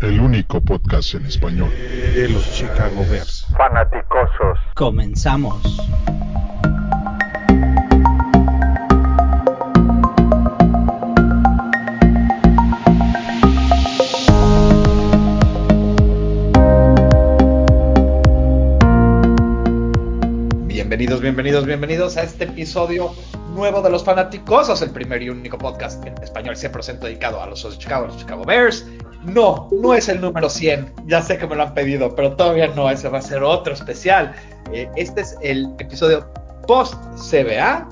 el único podcast en español de los Chicago Bears. Fanaticosos. Comenzamos. Bienvenidos, bienvenidos, bienvenidos a este episodio nuevo de Los Fanaticosos, el primer y único podcast en español 100% dedicado a los de Chicago, a los Chicago Bears. No, no es el número 100, ya sé que me lo han pedido, pero todavía no, ese va a ser otro especial. Eh, este es el episodio post CBA,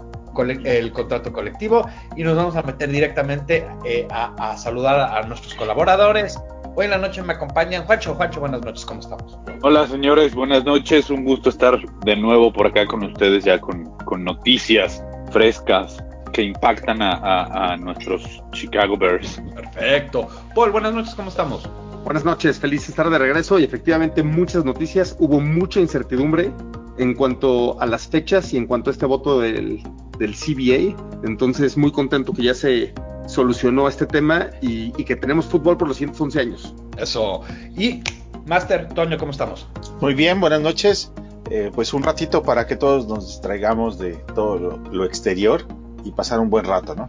el contrato colectivo, y nos vamos a meter directamente eh, a, saludar a nuestros colaboradores, Hoy en la noche me acompañan Juancho. Juancho, buenas noches, ¿cómo estamos? Hola señores, buenas noches. Un gusto estar de nuevo por acá con ustedes ya con noticias frescas que impactan a, a, a, nuestros Chicago Bears. Perfecto. Paul, buenas noches, ¿cómo estamos? Buenas noches, feliz estar de regreso y efectivamente muchas noticias. Hubo mucha incertidumbre en cuanto a las fechas y en cuanto a este voto del, del CBA. Entonces, muy contento que ya se solucionó este tema y, y, que tenemos fútbol por los 111 años. Eso. Y, Master, Toño, ¿cómo estamos? Muy bien, buenas noches. Eh, pues un ratito para que todos nos distraigamos de todo lo, lo, exterior y pasar un buen rato, ¿no?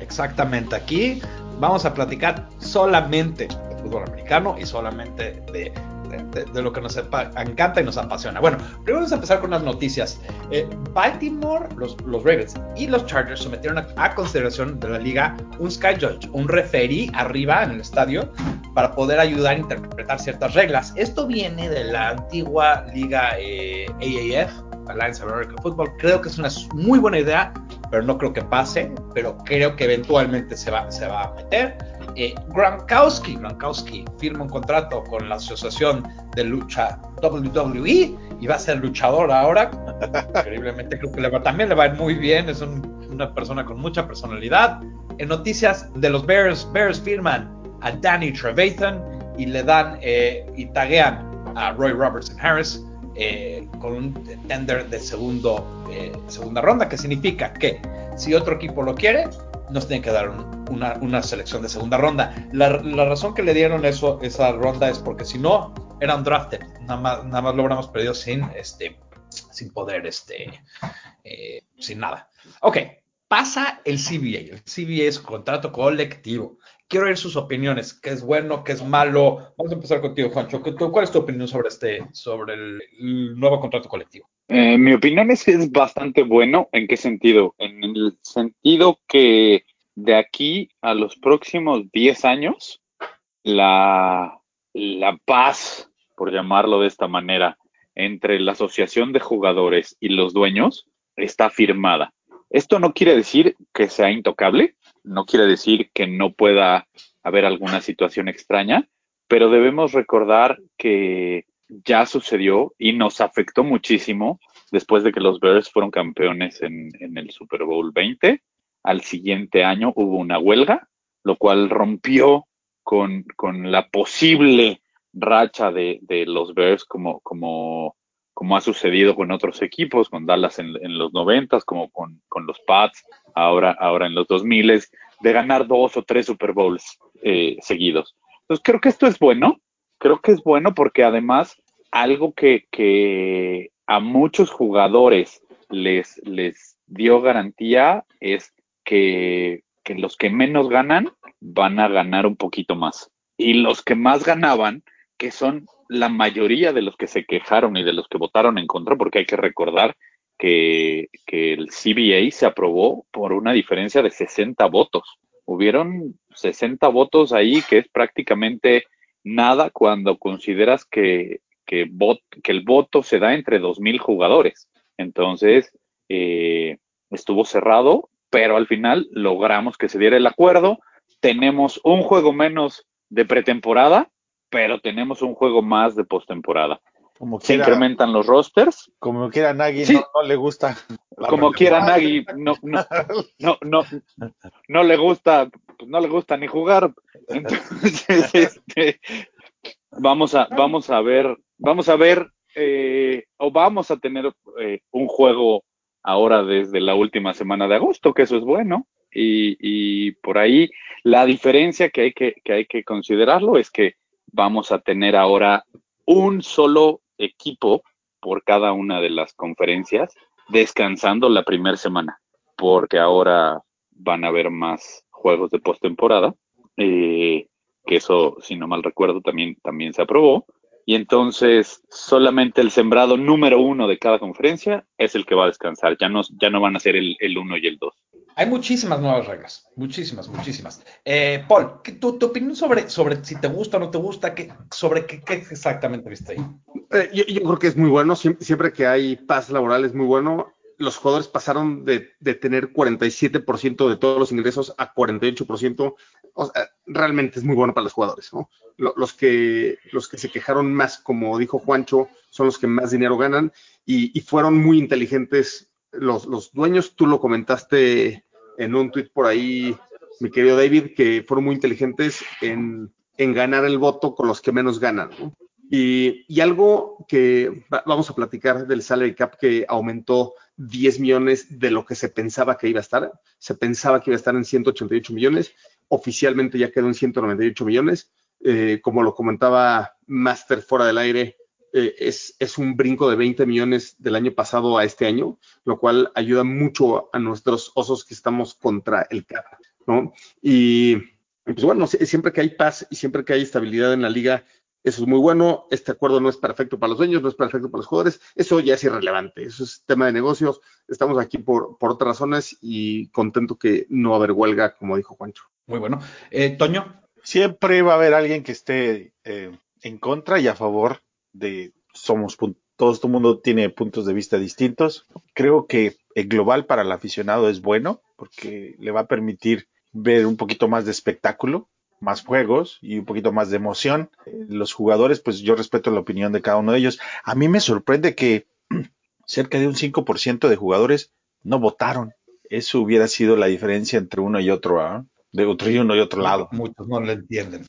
Exactamente. Aquí vamos a platicar solamente de fútbol americano y solamente de de, lo que nos encanta y nos apasiona. Bueno, primero vamos a empezar con las noticias. Eh, Baltimore, los, los, Ravens y los Chargers sometieron a, a, consideración de la liga un Sky Judge, un referee arriba en el estadio para poder ayudar a interpretar ciertas reglas. Esto viene de la antigua liga eh, AAF, Alliance of American Football. Creo que es una muy buena idea, pero no creo que pase, pero creo que eventualmente se va, se va a meter. Eh, Gronkowski, Gronkowski firma un contrato con la Asociación de Lucha WWE y va a ser luchador ahora. Increíblemente creo que le va, también le va a ir muy bien, es un, una persona con mucha personalidad. En noticias de los Bears, Bears firman a Danny Trevathan y le dan eh, y taguean a Roy Robertson Harris eh, con un tender de eh, segunda ronda, que significa que si otro equipo lo quiere, nos tienen que dar un, una, una, selección de segunda ronda. La, la, razón que le dieron eso, esa ronda es porque si no, eran drafted. Nada más, nada más lo hubiéramos perdido sin, este, sin poder, este, eh, sin nada. Ok, pasa el CBA. El CBA es contrato colectivo. Quiero oír sus opiniones, qué es bueno, qué es malo. Vamos a empezar contigo, Juancho. ¿Cuál es tu opinión sobre este, sobre el, nuevo contrato colectivo? Eh, mi opinión es que es bastante bueno. ¿En qué sentido? En el sentido que de aquí a los próximos 10 años, la, la paz, por llamarlo de esta manera, entre la asociación de jugadores y los dueños está firmada. Esto no quiere decir que sea intocable, no quiere decir que no pueda haber alguna situación extraña, pero debemos recordar que ya sucedió y nos afectó muchísimo después de que los Bears fueron campeones en, en, el Super Bowl 20. Al siguiente año hubo una huelga, lo cual rompió con, con la posible racha de, de los Bears como, como, como ha sucedido con otros equipos, con Dallas en, los 90, como con, con, los Pats, ahora, ahora en los 2000, de ganar dos o tres Super Bowls eh, seguidos. Entonces creo que esto es bueno, creo que es bueno porque además algo que, que a muchos jugadores les, les dio garantía es que, que, los que menos ganan van a ganar un poquito más. Y los que más ganaban, que son la mayoría de los que se quejaron y de los que votaron en contra, porque hay que recordar que, que el CBA se aprobó por una diferencia de 60 votos. Hubieron 60 votos ahí, que es prácticamente nada cuando consideras que que, vot, que el voto se da entre 2.000 jugadores. Entonces, eh, estuvo cerrado, pero al final logramos que se diera el acuerdo. Tenemos un juego menos de pretemporada, pero tenemos un juego más de postemporada. Como se incrementan los rosters. Como quiera Nagy, sí. no, no, le gusta. Como quiera Nagy, no, no, no, no, no, le gusta, pues no le gusta ni jugar. Entonces, este, vamos a, vamos a ver vamos a ver eh, o vamos a tener eh, un juego ahora desde la última semana de agosto, que eso es bueno. Y, y por ahí la diferencia que hay que, que hay que considerarlo es que vamos a tener ahora un solo equipo por cada una de las conferencias descansando la primera semana, porque ahora van a haber más juegos de postemporada, eh, que eso, si no mal recuerdo, también, también se aprobó. Y entonces solamente el sembrado número uno de cada conferencia es el que va a descansar. Ya no, ya no van a ser el, el uno y el dos. Hay muchísimas nuevas reglas, muchísimas, muchísimas. Eh, Paul, ¿qué, tu, tu, opinión sobre, sobre si te gusta o no te gusta? ¿qué, ¿Sobre qué, qué exactamente viste ahí? Eh, yo, yo, creo que es muy bueno, siempre, siempre, que hay paz laboral es muy bueno. Los jugadores pasaron de, de tener 47% de todos los ingresos a 48%. O sea, realmente es muy bueno para los jugadores, ¿no? Los que, los que se quejaron más, como dijo Juancho, son los que más dinero ganan y, y fueron muy inteligentes los, los dueños. Tú lo comentaste en un tweet por ahí, mi querido David, que fueron muy inteligentes en, ganar el voto con los que menos ganan. ¿no? Y, algo que va, vamos a platicar del salary cap que aumentó 10 millones de lo que se pensaba que iba a estar. Se pensaba que iba a estar en 188 millones. Oficialmente ya quedó en 198 millones. Eh, como lo comentaba Master fuera del aire, eh, es, es, un brinco de 20 millones del año pasado a este año, lo cual ayuda mucho a nuestros osos que estamos contra el cap, ¿no? Y pues bueno, siempre que hay paz y siempre que hay estabilidad en la liga, eso es muy bueno. Este acuerdo no es perfecto para los dueños, no es perfecto para los jugadores. Eso ya es irrelevante. Eso es tema de negocios. Estamos aquí por, por otras razones y contento que no haber huelga, como dijo Juancho. Muy bueno. Eh, Toño. Siempre va a haber alguien que esté eh, en contra y a favor de somos todo el mundo tiene puntos de vista distintos. Creo que el global para el aficionado es bueno porque le va a permitir ver un poquito más de espectáculo, más juegos y un poquito más de emoción. Los jugadores, pues yo respeto la opinión de cada uno de ellos. A mí me sorprende que cerca de un 5% de jugadores no votaron. Eso hubiera sido la diferencia entre uno y otro, ¿eh? de otro y uno y otro lado. Muchos no lo entienden.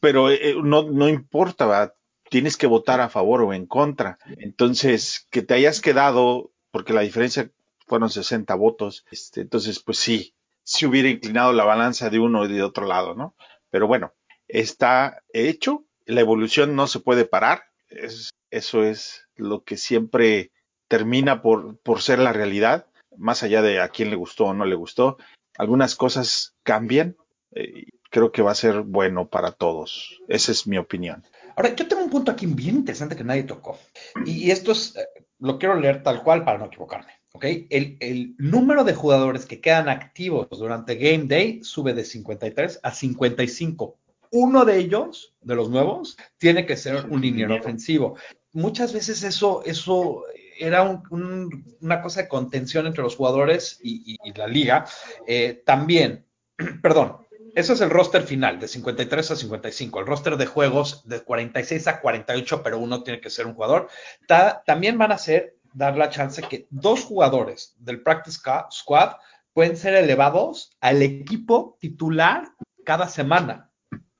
Pero eh, no, no importa, ¿verdad? Tienes que votar a favor o en contra. Entonces, que te hayas quedado, porque la diferencia fueron 60 votos, este, entonces, pues sí, sí hubiera inclinado la balanza de uno y de otro lado, ¿no? Pero bueno, está hecho, la evolución no se puede parar, es, eso es lo que siempre termina por, por ser la realidad, más allá de a quién le gustó o no le gustó. Algunas cosas cambian, eh, creo que va a ser bueno para todos. Esa es mi opinión. Ahora, yo tengo un punto aquí bien interesante que nadie tocó. Y esto es, lo quiero leer tal cual para no equivocarme. ¿ok? El, el, número de jugadores que quedan activos durante Game Day sube de 53 a 55. Uno de ellos, de los nuevos, tiene que ser un liniero ofensivo. Muchas veces eso, eso era un, un, una cosa de contención entre los jugadores y, y, y la liga. Eh, también, perdón, eso es el roster final, de 53 a 55. El roster de juegos de 46 a 48, pero uno tiene que ser un jugador. Ta también van a ser dar la chance que dos jugadores del Practice Squad pueden ser elevados al equipo titular cada semana,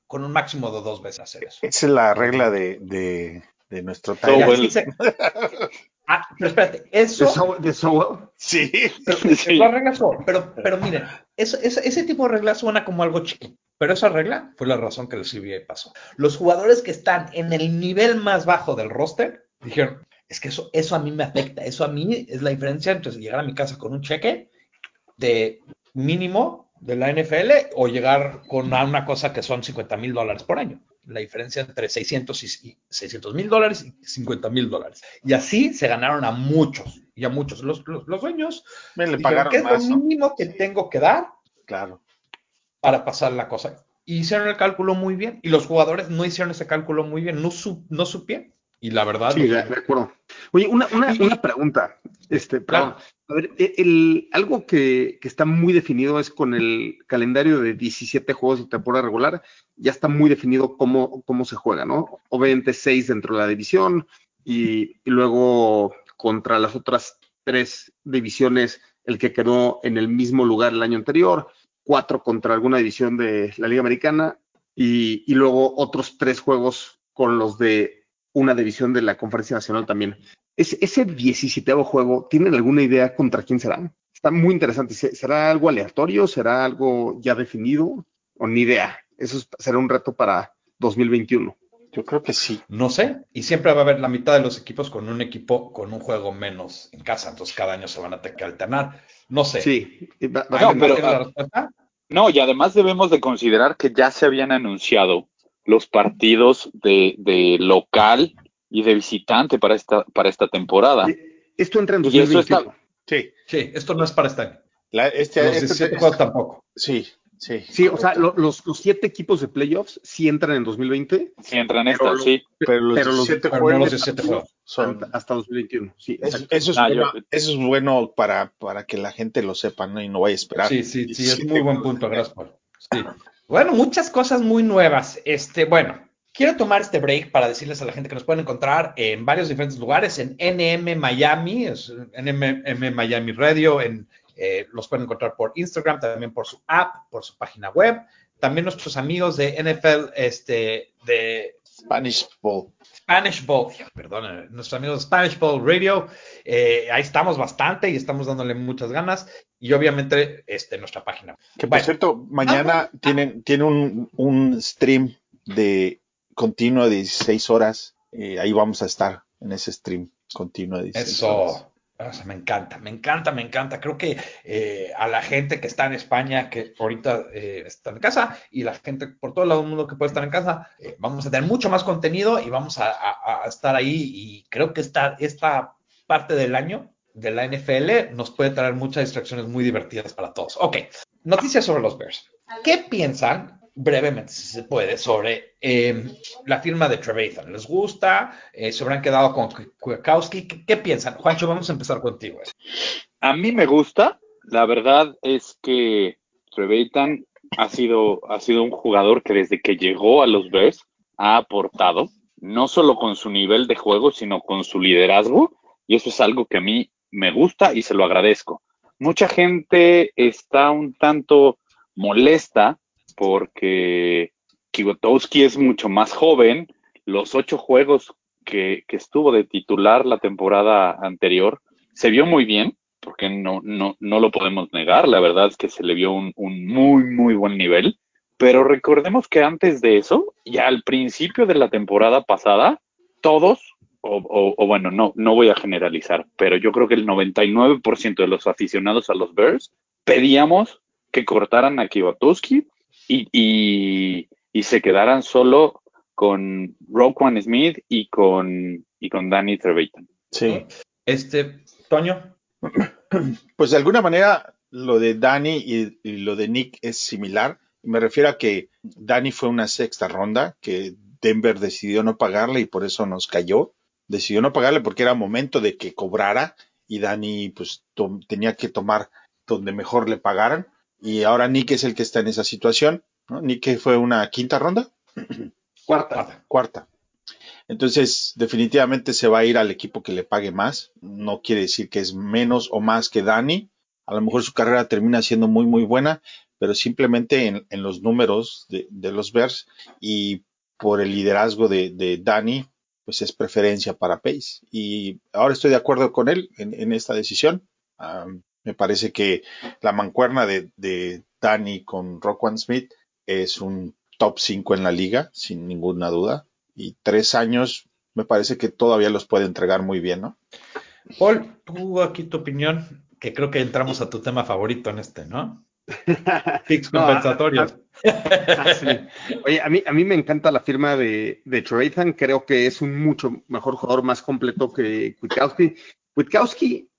con un máximo de dos veces hacer eso. Esa es la regla de, de, de nuestro so well. Ah, pero espérate, eso. ¿De so, de so Sí. Pero, sí. Las reglas son, pero, pero miren, eso, ese, ese tipo de reglas suena como algo chiquito. Pero esa regla fue la razón que el CBA pasó. Los jugadores que están en el nivel más bajo del roster dijeron: Es que eso, eso a mí me afecta. Eso a mí es la diferencia entre llegar a mi casa con un cheque de mínimo de la NFL o llegar con una cosa que son 50 mil dólares por año la diferencia entre 600 y 600 mil dólares y 50 mil dólares. Y así se ganaron a muchos, y a muchos. Los, los, los dueños Me le pagaron ¿qué es más, lo mínimo ¿no? que tengo que dar claro. para pasar la cosa? Y hicieron el cálculo muy bien, y los jugadores no hicieron ese cálculo muy bien, no, su, no supieron. Y la verdad. Sí, de, acuerdo. Oye, una, una, una pregunta. Este, perdón. Claro. A ver, el, algo que, que, está muy definido es con el calendario de 17 juegos de temporada regular, ya está muy definido cómo, cómo se juega, ¿no? Obviamente 6 dentro de la división y, y, luego contra las otras tres divisiones, el que quedó en el mismo lugar el año anterior, cuatro contra alguna división de la Liga Americana y, y luego otros tres juegos con los de una división de la Conferencia Nacional también. Ese, ese 17 juego, ¿tienen alguna idea contra quién será? Está muy interesante. ¿Será algo aleatorio? ¿Será algo ya definido? ¿O ni idea? Eso es, será un reto para 2021. Yo creo que sí. No sé. Y siempre va a haber la mitad de los equipos con un equipo con un juego menos en casa. Entonces cada año se van a tener que alternar. No sé. Sí. Va- va a No, pero- ¿Tienes la respuesta? No, y además debemos de considerar que ya se habían anunciado los partidos de, de local y de visitante para esta, para esta temporada. Esto entra en Y eso está- 2021. Sí. Sí, esto no es para este año. La- este, Los este- 17 este- juegos tampoco. sí, sí. Sí, o sea, lo- los, los siete equipos de playoffs sí entran en 2020, Si entran Pero estas, lo- sí. Pero los pero los- 17 pero no juegos los 17 juegos. son. hasta 2021. Sí, Eso, exacto. eso es Ah, bueno, yo- eso es bueno para, para que la gente lo sepa, ¿no? Y no vaya a esperar. Sí, sí, sí, es 17 muy buen juegos. punto, gracias Paul. Sí. Bueno, muchas cosas muy nuevas. Este, bueno, quiero tomar este break para decirles a la gente que nos pueden encontrar en varios diferentes lugares, en NM Miami, es NM Miami Radio, en, eh, los pueden encontrar por Instagram, también por su app, por su página web. También nuestros amigos de NFL, este, de Spanish Bowl. Spanish Bowl, perdón, nuestros amigos de Spanish Bowl Radio, eh, ahí estamos bastante y estamos dándole muchas ganas y obviamente este, nuestra página. Que por Bueno. cierto, mañana tienen, tiene un, un stream de continuo de 16 horas. Eh, ahí vamos a estar en ese stream continuo de 16 horas. Eso, o sea, me encanta, me encanta, me encanta. Creo que eh, a la gente que está en España, que ahorita eh, está en casa, y la gente por todo el mundo que puede estar en casa, eh, vamos a tener mucho más contenido y vamos a, a- a estar ahí. Y creo que esta, esta parte del año de la NFL nos puede traer muchas distracciones muy divertidas para todos. Ok, noticias sobre los Bears. ¿Qué piensan, brevemente, si se puede, sobre eh, la firma de Trevathan? ¿Les gusta? Eh, ¿Se habrán quedado con Kwiatkowski? ¿Qué, qué piensan? Juancho, vamos a empezar contigo. A mí me gusta. La verdad es que Trevathan ha sido, ha sido un jugador que desde que llegó a los Bears ha aportado, no solo con su nivel de juego, sino con su liderazgo. Y eso es algo que a mí me gusta y se lo agradezco. Mucha gente está un tanto molesta porque Kwiatkowski es mucho más joven. Los ocho juegos que, que estuvo de titular la temporada anterior se vio muy bien, porque no, no, no lo podemos negar. La verdad es que se le vio un, un muy, muy buen nivel. Pero recordemos que antes de eso, ya al principio de la temporada pasada, todos, o, o- o bueno, no, no voy a generalizar, pero yo creo que el 99% de los aficionados a los Bears pedíamos que cortaran a Kwiatkowski y, y, y se quedaran solo con Roquan Smith y con, y con Danny Trevathan. Sí. Este, Toño, Pues de alguna manera lo de Danny y, y lo de Nick es similar. Me refiero a que Danny fue una sexta ronda que Denver decidió no pagarle y por eso nos cayó. Decidió no pagarle porque era momento de que cobrara y Danny pues tenía que tomar donde mejor le pagaran. Y ahora Nick es el que está en esa situación. ¿no? Nick fue una quinta ronda, Cuarta. Cuarta. cuarta. Entonces, definitivamente se va a ir al equipo que le pague más. No quiere decir que es menos o más que Dani. A lo mejor su carrera termina siendo muy, muy buena, pero simplemente en, en los números de, de los Bears y por el liderazgo de, de Dani, pues es preferencia para Pace. Y ahora estoy de acuerdo con él en, esta decisión. Me parece que la mancuerna de, de Dani con Rockwan Smith es un top 5 en la liga, sin ninguna duda. Y tres años me parece que todavía los puede entregar muy bien, ¿no? Paul, tú aquí tu opinión, que creo que entramos a tu tema favorito en este, ¿no? Fix No, compensatorios. Ah, sí. Oye, a mí, a mí me encanta la firma de, de Trevathan. Creo que es un mucho mejor jugador, más completo que Kwiatkowski. Kwiatkowski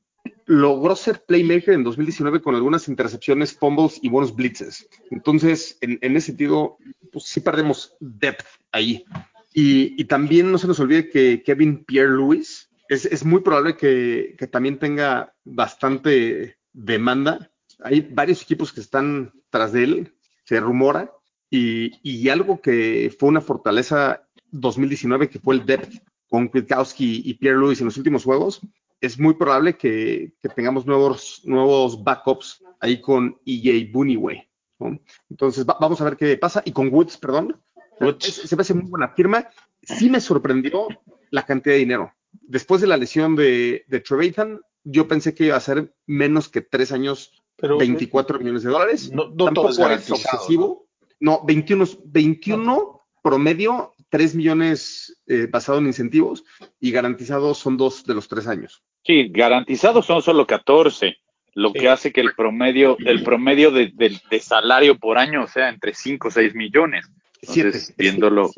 logró ser playmaker en 2019 con algunas intercepciones, fumbles y buenos blitzes. Entonces, en, en ese sentido, pues sí perdemos depth ahí. Y, y también no se nos olvide que Kevin Pierre Lewis es, es muy probable que, que también tenga bastante demanda. Hay varios equipos que están tras de él, se rumora. Y, y algo que fue una fortaleza 2019, que fue el depth con Kwiatkowski y Pierre Lewis en los últimos juegos, es muy probable que, que tengamos nuevos, nuevos backups ahí con EJ Buniway. ¿no? Entonces, va- vamos a ver qué pasa. Y con Woods, perdón, Woods. es- se me hace muy buena firma. Sí me sorprendió la cantidad de dinero. Después de la lesión de, de Trevathan, yo pensé que iba a ser menos que tres años, Pero 24 millones de dólares. no, no todo Tampoco es es garantizado. obsesivo. No, 21, 21 promedio 3 millones eh, basado en incentivos y garantizados son dos de los tres años. Sí, garantizados son solo 14, lo que hace que el promedio, el promedio de, salario por año sea entre 5 o 6 millones. Entonces, viéndolo.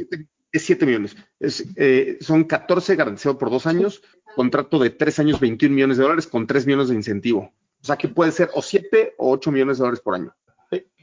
Es 7 millones. Es, eh, son 14 garantizados por dos años, contrato de 3 años, 21 millones de dólares con 3 millones de incentivo. O sea que puede ser o 7 o 8 millones de dólares por año.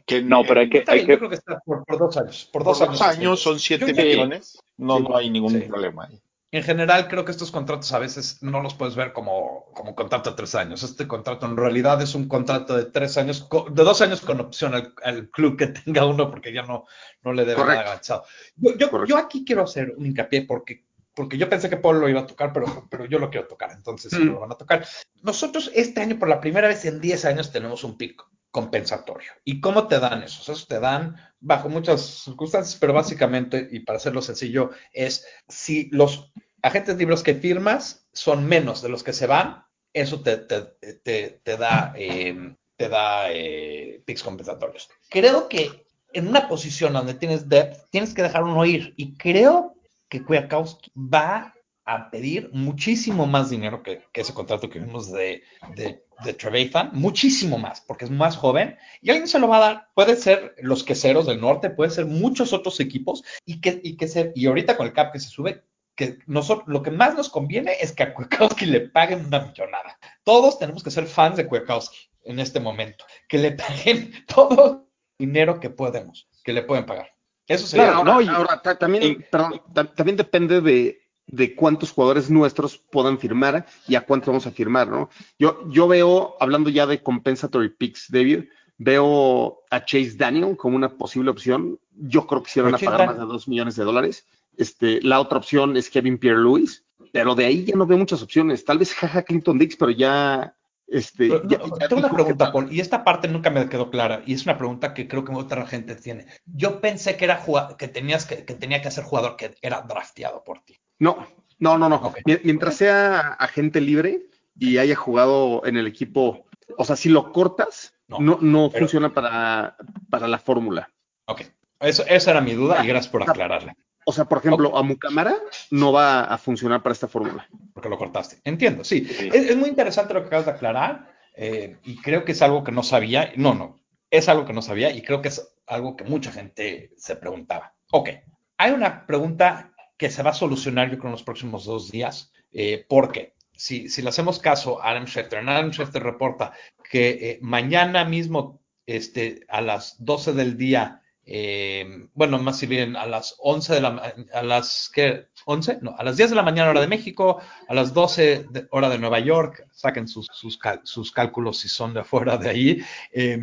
Que no, pero hay que. Hay que... Yo creo que está por, dos años. Por dos, años, son 7 millones. No, no hay ningún problema ahí en general creo que estos contratos a veces no los puedes ver como, como contrato de tres años. Este contrato en realidad es un contrato de tres años, de dos años con opción al, club que tenga uno porque ya no, no le debe nada agachado. Yo, yo, aquí quiero hacer un hincapié porque, porque yo pensé que Paul lo iba a tocar, pero, pero yo lo quiero tocar, entonces mm. lo van a tocar. Nosotros este año, por la primera vez en 10 años, tenemos un pico compensatorio. ¿Y cómo te dan esos? Esos te dan bajo muchas circunstancias, pero básicamente, y para hacerlo sencillo, es si los agentes libres que firmas son menos de los que se van, eso te, da, te da eh, eh, picks compensatorios. Creo que en una posición donde tienes depth, tienes que dejar uno ir. Y creo que Kwiatkowski va a pedir muchísimo más dinero que, ese contrato que vimos de, de, de muchísimo más, porque es más joven y alguien se lo va a dar. Puede ser los queseros del norte, puede ser muchos otros equipos y que, y que ser, y ahorita con el cap que se sube, que nosotros, lo que más nos conviene es que a Kwiatkowski le paguen una millonada. Todos tenemos que ser fans de Kwiatkowski en este momento, que le paguen todo el dinero que podemos, que le pueden pagar. Eso sería. no, ahora, también, perdón, también depende de de cuántos jugadores nuestros puedan firmar y a cuántos vamos a firmar, ¿no? Yo, yo veo, hablando ya de compensatory picks, David, veo a Chase Daniel como una posible opción. Yo creo que si van a pagar más de dos millones de dólares. Este, la otra opción es Kevin Pierre Lewis, pero de ahí ya no veo muchas opciones. Tal vez Jaja Clinton Dix, pero ya este, tengo una pregunta, Paul, y esta parte nunca me quedó clara, y es una pregunta que creo que otra gente tiene. Yo pensé que era que tenías que, que tenía que ser jugador que era drafteado por ti. No, no, no, no. Mientras sea agente libre y haya jugado en el equipo, o sea, si lo cortas, no, no, funciona para, para la fórmula. Ok, Eso, esa era mi duda y gracias por aclararla. O sea, por ejemplo, a Mucamara no va a funcionar para esta fórmula. Porque lo cortaste. Entiendo, sí. Es, muy interesante lo que acabas de aclarar eh, y creo que es algo que no sabía. No, no, es algo que no sabía y creo que es algo que mucha gente se preguntaba. Ok, hay una pregunta que se va a solucionar yo creo en los próximos dos días. Eh, porque si, si le hacemos caso a Adam Schefter, Adam Schefter reporta que eh, mañana mismo este, a las 12 del día, eh, bueno, más si bien a las 11 de la a las ¿qué? 11, no, a las 10 de la mañana hora de México, a las 12 de, hora de Nueva York, saquen sus, sus, cálculos si son de afuera de ahí, eh,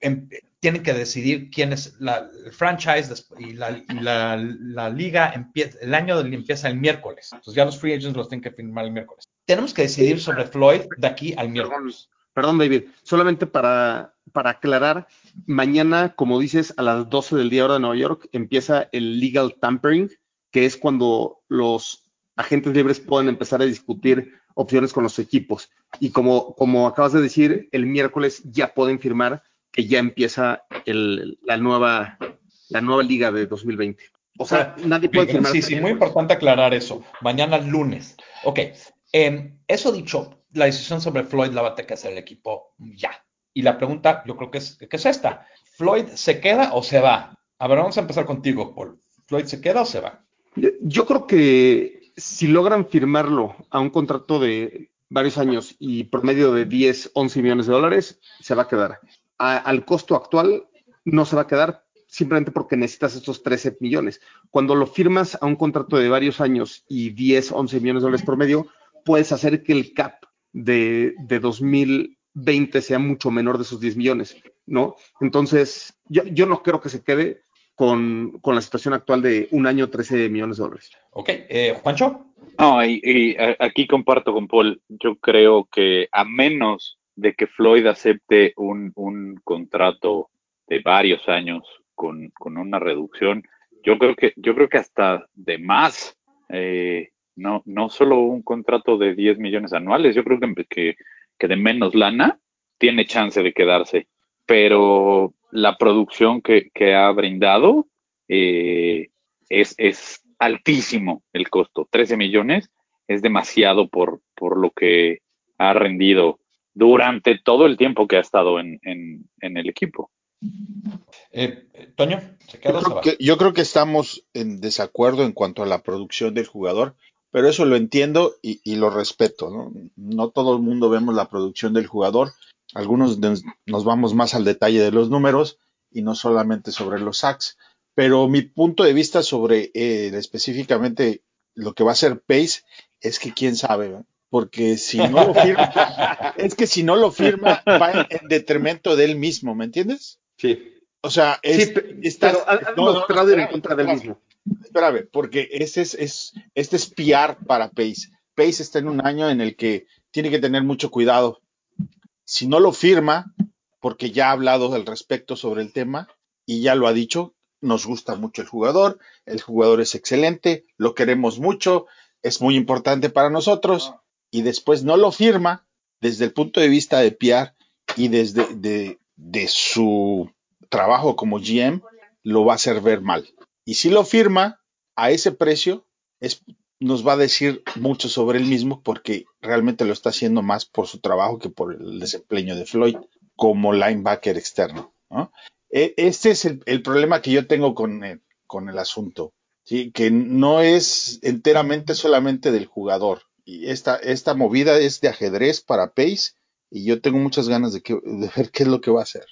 em, tienen que decidir quién es la, el franchise y, la, liga empieza, el año empieza el miércoles. Entonces ya los free agents los tienen que firmar el miércoles. Tenemos que decidir sobre Floyd de aquí al miércoles. Perdón, David, solamente para, para aclarar, mañana, como dices, a las 12 del día hora de Nueva York empieza el legal tampering, que es cuando los agentes libres pueden empezar a discutir opciones con los equipos. Y como, como acabas de decir, el miércoles ya pueden firmar que ya empieza la, nueva, la nueva liga de 2020. O sea, nadie puede firmar. Sí, sí, muy importante aclarar eso. Mañana lunes. Ok. Em, eso dicho, la decisión sobre Floyd la va a tener que hacer el equipo ya. Y la pregunta, yo creo que es, que es esta. ¿Floyd se queda o se va? A ver, vamos a empezar contigo, Paul. ¿Floyd se queda o se va? Yo creo que si logran firmarlo a un contrato de varios años y promedio de 10, 11 millones de dólares, se va a quedar al costo actual no se va a quedar simplemente porque necesitas estos 13 millones. Cuando lo firmas a un contrato de varios años y 10, 11 millones de dólares por medio, puedes hacer que el cap de, 2020 sea mucho menor de esos 10 millones, ¿no? Entonces, yo, no creo que se quede con, la situación actual de un año 13 millones de dólares. Ok, eh, Juancho. No, y aquí comparto con Paul. Yo creo que a menos de que Floyd acepte un, un contrato de varios años con, una reducción, yo creo que, yo creo que hasta de más, eh, no, no solo un contrato de 10 millones anuales, yo creo que, que, de menos lana tiene chance de quedarse, pero la producción que, ha brindado, eh, es, es altísimo el costo. 13 millones es demasiado por, por lo que ha rendido durante todo el tiempo que ha estado en, en, en el equipo. Eh, Toño, ¿se queda yo, creo que, yo creo que estamos en desacuerdo en cuanto a la producción del jugador, pero eso lo entiendo y, y lo respeto. ¿no? no todo el mundo vemos la producción del jugador, algunos nos, nos vamos más al detalle de los números y no solamente sobre los sacks. Pero mi punto de vista sobre eh, específicamente lo que va a ser Pace es que quién sabe, porque si no lo firma, es que si no lo firma va en, en, detrimento de él mismo, ¿me entiendes? Sí. O sea, es, sí, está, pero no, no, en contra del mismo. Espérame, porque ese es, es, este es PR para Pace. Pace está en un año en el que tiene que tener mucho cuidado. Si no lo firma, porque ya ha hablado al respecto sobre el tema y ya lo ha dicho, nos gusta mucho el jugador, el jugador es excelente, lo queremos mucho, es muy importante para nosotros y después no lo firma desde el punto de vista de PR y desde de, de su trabajo como GM, lo va a hacer ver mal. Y si lo firma a ese precio, es, nos va a decir mucho sobre él mismo porque realmente lo está haciendo más por su trabajo que por el desempeño de Floyd como linebacker externo. ¿no? Este es el, problema que yo tengo con el, con el asunto, que no es enteramente solamente del jugador. Y esta, esta movida es de ajedrez para Pace y yo tengo muchas ganas de, ver qué es lo que va a hacer.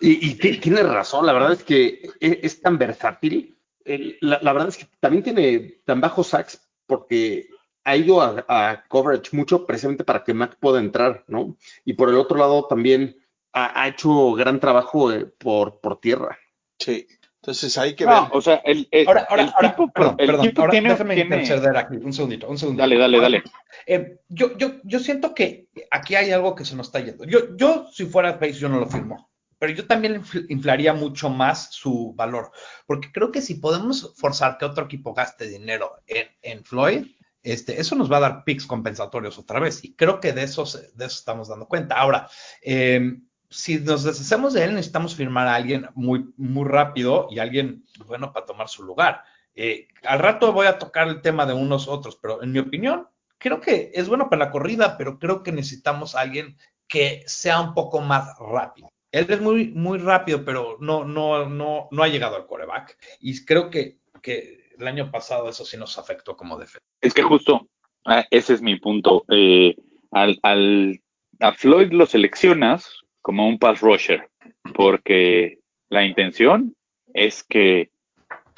Y, y tiene razón, la verdad es que es, es tan versátil. El, la, la, verdad es que también tiene tan bajos sacks porque ha ido a, a, coverage mucho precisamente para que Mac pueda entrar, ¿no? Y por el otro lado también ha, ha hecho gran trabajo eh, por, por tierra. Sí. Entonces hay que no, ver. O sea, el, el, ahora, ahora, el ahora, tipo, perdón, el perdón, tipo ahora tiene, déjame tiene... interceder aquí, un segundito, un segundito. Dale, dale, dale. Eh, yo, yo, yo siento que aquí hay algo que se nos está yendo. Yo, yo si fuera Pace, yo no lo firmo. Pero yo también inflaría mucho más su valor. Porque creo que si podemos forzar que otro equipo gaste dinero en, Floyd, este, eso nos va a dar picks compensatorios otra vez. Y creo que de eso, de eso estamos dando cuenta. Ahora, eh, si nos deshacemos de él, necesitamos firmar a alguien muy, muy rápido y alguien bueno para tomar su lugar. Eh, al rato voy a tocar el tema de unos otros, pero en mi opinión, creo que es bueno para la corrida, pero creo que necesitamos alguien que sea un poco más rápido. Él es muy, muy rápido, pero no, no, no, no ha llegado al coreback. Y creo que, que el año pasado eso sí nos afectó como defensa. Es que justo, ah, ese es mi punto. Eh, al, al, a Floyd lo seleccionas como un pass rusher, porque la intención es que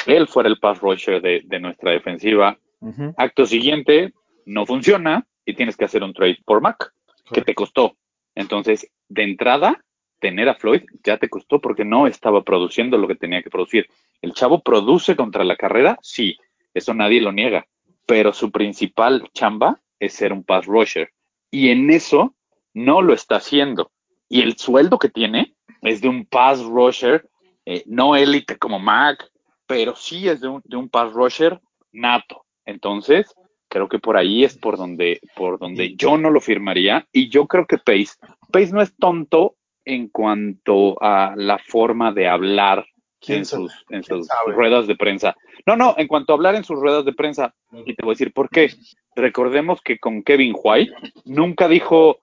él fuera el pass rusher de, de nuestra defensiva. Uh -huh. Acto siguiente, no funciona y tienes que hacer un trade por Mac, que te costó. Entonces, de entrada, tener a Floyd ya te costó porque no estaba produciendo lo que tenía que producir. El chavo produce contra la carrera, sí, eso nadie lo niega, pero su principal chamba es ser un pass rusher. Y en eso no lo está haciendo. Y el sueldo que tiene es de un pass rusher, eh, no élite como Mac, pero sí es de un, de un pass rusher nato. Entonces, creo que por ahí es por donde, por donde yo no lo firmaría. Y yo creo que Pace, Pace no es tonto en cuanto a la forma de hablar en sus, en sus ruedas de prensa. No, no, en cuanto a hablar en sus ruedas de prensa, y te voy a decir por qué. Recordemos que con Kevin White nunca dijo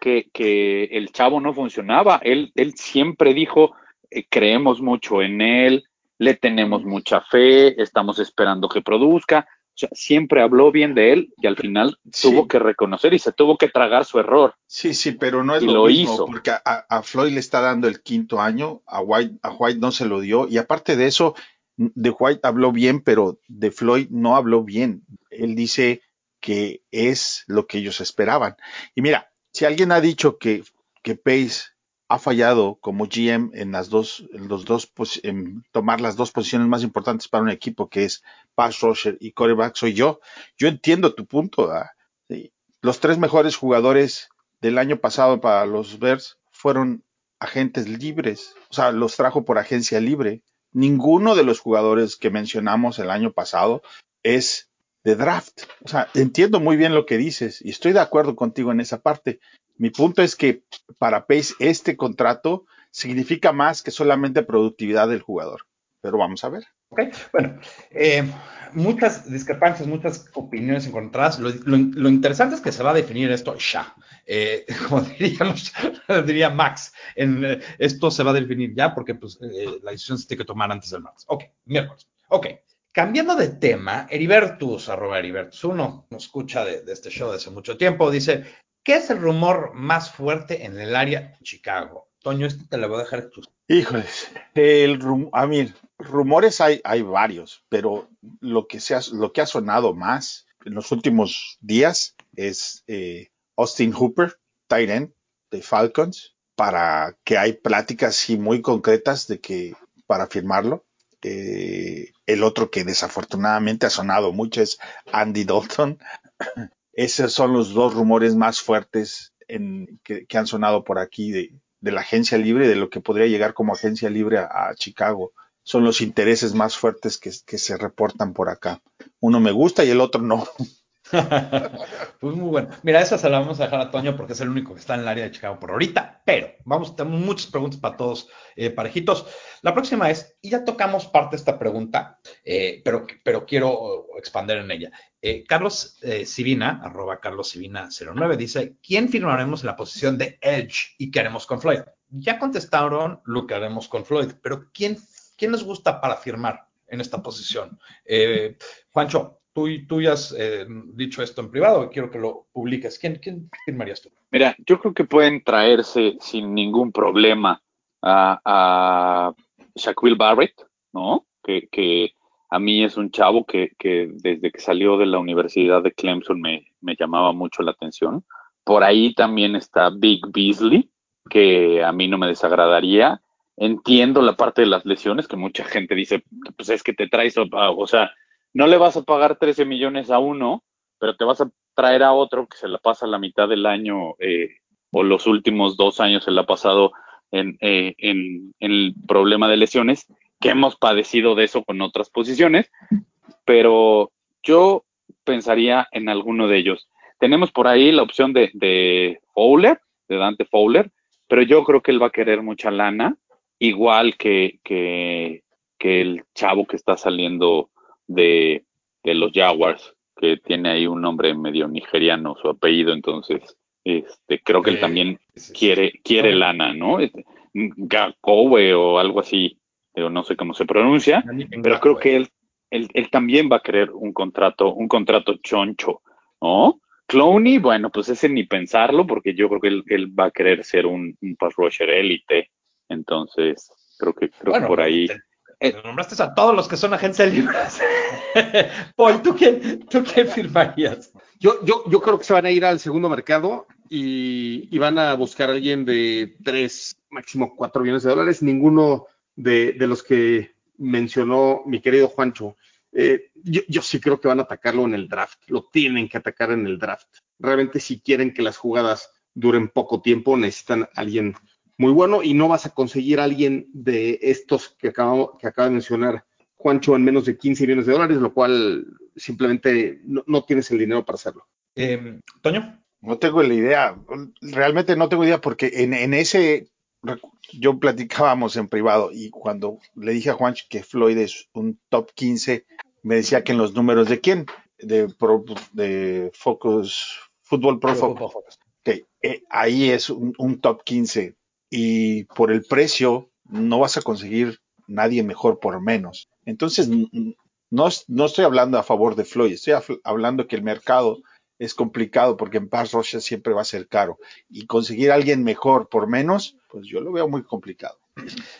que, que el chavo no funcionaba. Él, él siempre dijo, eh, creemos mucho en él, le tenemos mucha fe, estamos esperando que produzca. Sea, siempre habló bien de él y al final sí. tuvo que reconocer y se tuvo que tragar su error. Sí, sí, pero no es lo, lo, mismo, hizo. porque a, a, Floyd le está dando el quinto año, a White, a White no se lo dio, y aparte de eso, de White habló bien, pero de Floyd no habló bien. Él dice que es lo que ellos esperaban. Y mira, si alguien ha dicho que, que Pace ha fallado como GM en las dos, en los dos, en tomar las dos posiciones más importantes para un equipo que es pass rusher y quarterback soy yo. Yo entiendo tu punto. ¿sí? Los tres mejores jugadores del año pasado para los Bears fueron agentes libres, o sea, los trajo por agencia libre. Ninguno de los jugadores que mencionamos el año pasado es de draft. O sea, entiendo muy bien lo que dices y estoy de acuerdo contigo en esa parte. Mi punto es que para Pace este contrato significa más que solamente productividad del jugador. Pero vamos a ver. Ok, bueno, eh, muchas discrepancias, muchas opiniones encontradas. Lo, interesante es que se va a definir esto ya. Eh, como diría Max, eh, esto se va a definir ya porque pues, la decisión se tiene que tomar antes del martes. Ok, miércoles. Ok, cambiando de tema, Heribertus, arroba Heribertus, uno nos escucha de, de este show desde hace mucho tiempo, dice, ¿qué es el rumor más fuerte en el área de Chicago? Toño, este te lo voy a dejar tus Híjoles, el rum- a mí, rumores hay, hay varios, pero lo que, se ha, lo que ha sonado más en los últimos días es eh, Austin Hooper, end de Falcons, para que hay pláticas muy concretas de que para firmarlo. Eh, el otro que desafortunadamente ha sonado mucho es Andy Dalton. Esos son los dos rumores más fuertes en, que, han sonado por aquí de, de la agencia libre, de lo que podría llegar como agencia libre a, Chicago. Son los intereses más fuertes que, se reportan por acá. Uno me gusta y el otro no. pues muy bueno. Mira, esa se la vamos a dejar a Toño porque es el único que está en el área de Chicago por ahorita, pero vamos, tenemos muchas preguntas para todos eh, parejitos. La próxima es, y ya tocamos parte de esta pregunta, eh, pero, pero quiero expander en ella. Eh, Carlos Sivina, arroba Carlos Sivina 09, dice, ¿quién firmaremos en la posición de Edge y qué haremos con Floyd? Ya contestaron lo que haremos con Floyd, pero ¿quién, quién nos gusta para firmar en esta posición? Eh, Juancho, tú, tú ya has eh, dicho esto en privado quiero que lo publiques. ¿Quién, ¿Quién firmarías tú? Mira, yo creo que pueden traerse sin ningún problema a, Shaquille Barrett, ¿no? Que, a mí es un chavo que, que, desde que salió de la Universidad de Clemson me, me llamaba mucho la atención. Por ahí también está Big Beasley, que a mí no me desagradaría. Entiendo la parte de las lesiones, que mucha gente dice, pues es que te traes, o sea, no le vas a pagar 13 millones a uno, pero te vas a traer a otro que se la pasa la mitad del año eh, o los últimos dos años se la ha pasado en, eh, en, en, el problema de lesiones, que hemos padecido de eso con otras posiciones, pero yo pensaría en alguno de ellos. Tenemos por ahí la opción de, de Fowler, de Dante Fowler, pero yo creo que él va a querer mucha lana, igual que, que el chavo que está saliendo de, de, los Jaguars, que tiene ahí un nombre medio nigeriano, su apellido, entonces este, creo que él también sí, sí, quiere, sí. quiere lana, ¿no? Este, Gakowe o algo así, pero no sé cómo se pronuncia, pero creo que él, él, él, también va a querer un contrato, un contrato choncho, ¿no? Clowney, bueno, pues ese ni pensarlo, porque yo creo que él, él va a querer ser un, un pass rusher élite, entonces creo que, creo bueno, que por ahí... Te, te nombraste a todos los que son agencias libres. Paul, ¿tú quién, ¿tú quién firmarías? Yo, yo, yo creo que se van a ir al segundo mercado y, y van a buscar a alguien de 3, máximo 4 millones de dólares. Ninguno de, de los que mencionó mi querido Juancho. Eh, yo, yo, sí creo que van a atacarlo en el draft. Lo tienen que atacar en el draft. Realmente si quieren que las jugadas duren poco tiempo, necesitan a alguien muy bueno y no vas a conseguir a alguien de estos que, acabamos, que acaba de mencionar Juancho en menos de 15 millones de dólares, lo cual simplemente no, no tienes el dinero para hacerlo. Eh, Toño. No tengo la idea, realmente no tengo idea porque en, en ese, yo platicábamos en privado y cuando le dije a Juancho que Floyd es un top 15, me decía que en los números de quién, de, Pro, de Focus, Fútbol Pro Focus. Focus. Okay. Eh, ahí es un, un top 15 y por el precio no vas a conseguir nadie mejor por menos. Entonces, no, no estoy hablando a favor de Floyd, estoy hablando que el mercado es complicado porque en pass rusher siempre va a ser caro y conseguir a alguien mejor por menos, pues yo lo veo muy complicado.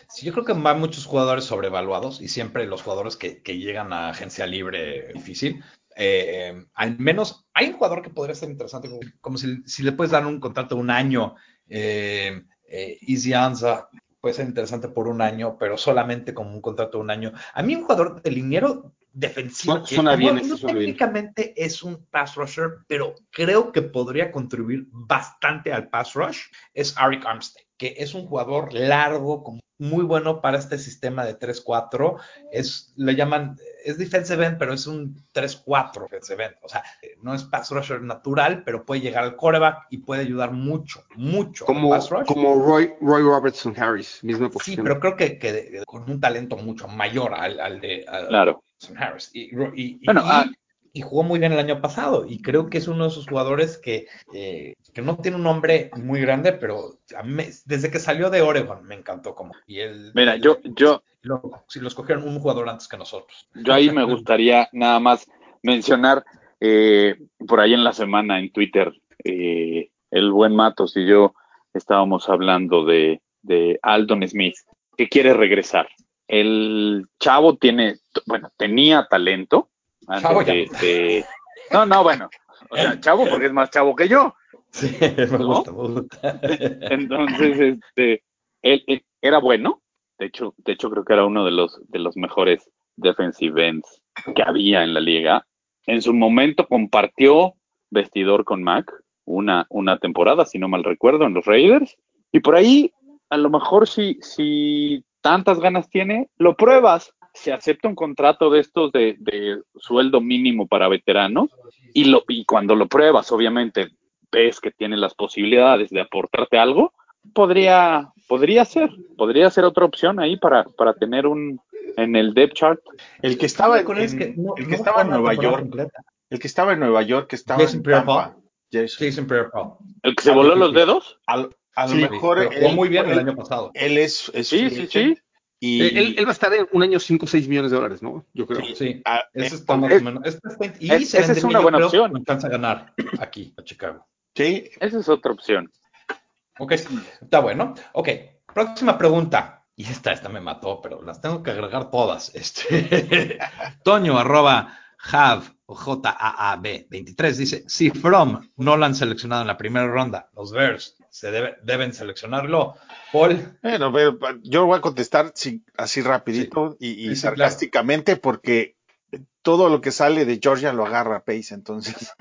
Sí, yo creo que van muchos jugadores sobrevaluados y siempre los jugadores que, que llegan a agencia libre difícil. Eh, al menos hay un jugador que podría ser interesante, como, como si, si, le puedes dar un contrato de un año. Eh, eh, Easy Anza puede ser interesante por un año, pero solamente como un contrato de un año. A mí un jugador de liniero defensivo que suena bien, no, no suena técnicamente bien. es un pass rusher, pero creo que podría contribuir bastante al pass rush, es Arik Armstead, que es un jugador largo, con muy bueno para este sistema de 3-4. Es, le llaman, es defensive end, pero es un 3-4 defensive end. O sea, no es pass rusher natural, pero puede llegar al coreback y puede ayudar mucho, mucho. Como, pass rush. como Roy, Roy Robertson Harris, misma Sí, posición. pero creo que, que con un talento mucho mayor al, al de al Claro. Jackson Harris. Y, y- y- Bueno, y- ah. y jugó muy bien el año pasado. Y creo que es uno de esos jugadores que, eh, que no tiene un nombre muy grande, pero a mí desde que salió de Oregon me encantó como. Y él, Mira, yo, yo, lo, si lo escogieron un jugador antes que nosotros. yo ahí me gustaría nada más mencionar eh, por ahí en la semana en Twitter, eh, el buen Matos y yo estábamos hablando de, de Aldon Smith, que quiere regresar. El chavo tiene, bueno, tenía talento. antes Chavo ya de- no. de- no, no, bueno, o sea, chavo porque es más chavo que yo. Sí, me ¿No? gusta, me gusta. Entonces, este, él, él era bueno. De hecho, de hecho creo que era uno de los de los mejores defensive ends que había en la liga. En su momento compartió vestidor con Mac una, una temporada, si no mal recuerdo, en los Raiders. Y por ahí, a lo mejor si, si tantas ganas tiene, lo pruebas. Se acepta un contrato de estos de, de sueldo mínimo para veteranos y, lo, y cuando lo pruebas, obviamente, ves que tiene las posibilidades de aportarte algo, podría, podría ser, podría ser otra opción ahí para, para tener un en el depth chart. El que estaba en, Con él es que no- el no que estaba en Nueva York, completa. el que estaba en Nueva York, que estaba Jason en Pierre-Paul. Tampa. Jason. Jason Pierre-Paul. El que se voló los dedos. A, a lo Sí, mejor Pero jugó él, muy bien el él- año pasado. él es, es Sí, sí, sí. Y Eh, Él, él va a estar en un año 5 o 6 millones de dólares, ¿no? Yo creo. Sí. Sí, ah, más es- o menos. y esa es una buena opción. que Alcanza a ganar aquí, a Chicago. Sí, Esa es otra opción. Ok, está bueno. Ok, próxima pregunta. Y esta, esta me mató, pero las tengo que agregar todas. Este, Toño, arroba, Jav, o J-A-A-B, 23, dice, si From no lo han seleccionado en la primera ronda, los Bears se debe- deben seleccionarlo. Paul, Bueno, yo voy a contestar sí, así rapidito y, y Sí, sí, sarcásticamente porque todo lo que sale de Georgia lo agarra Pace, entonces.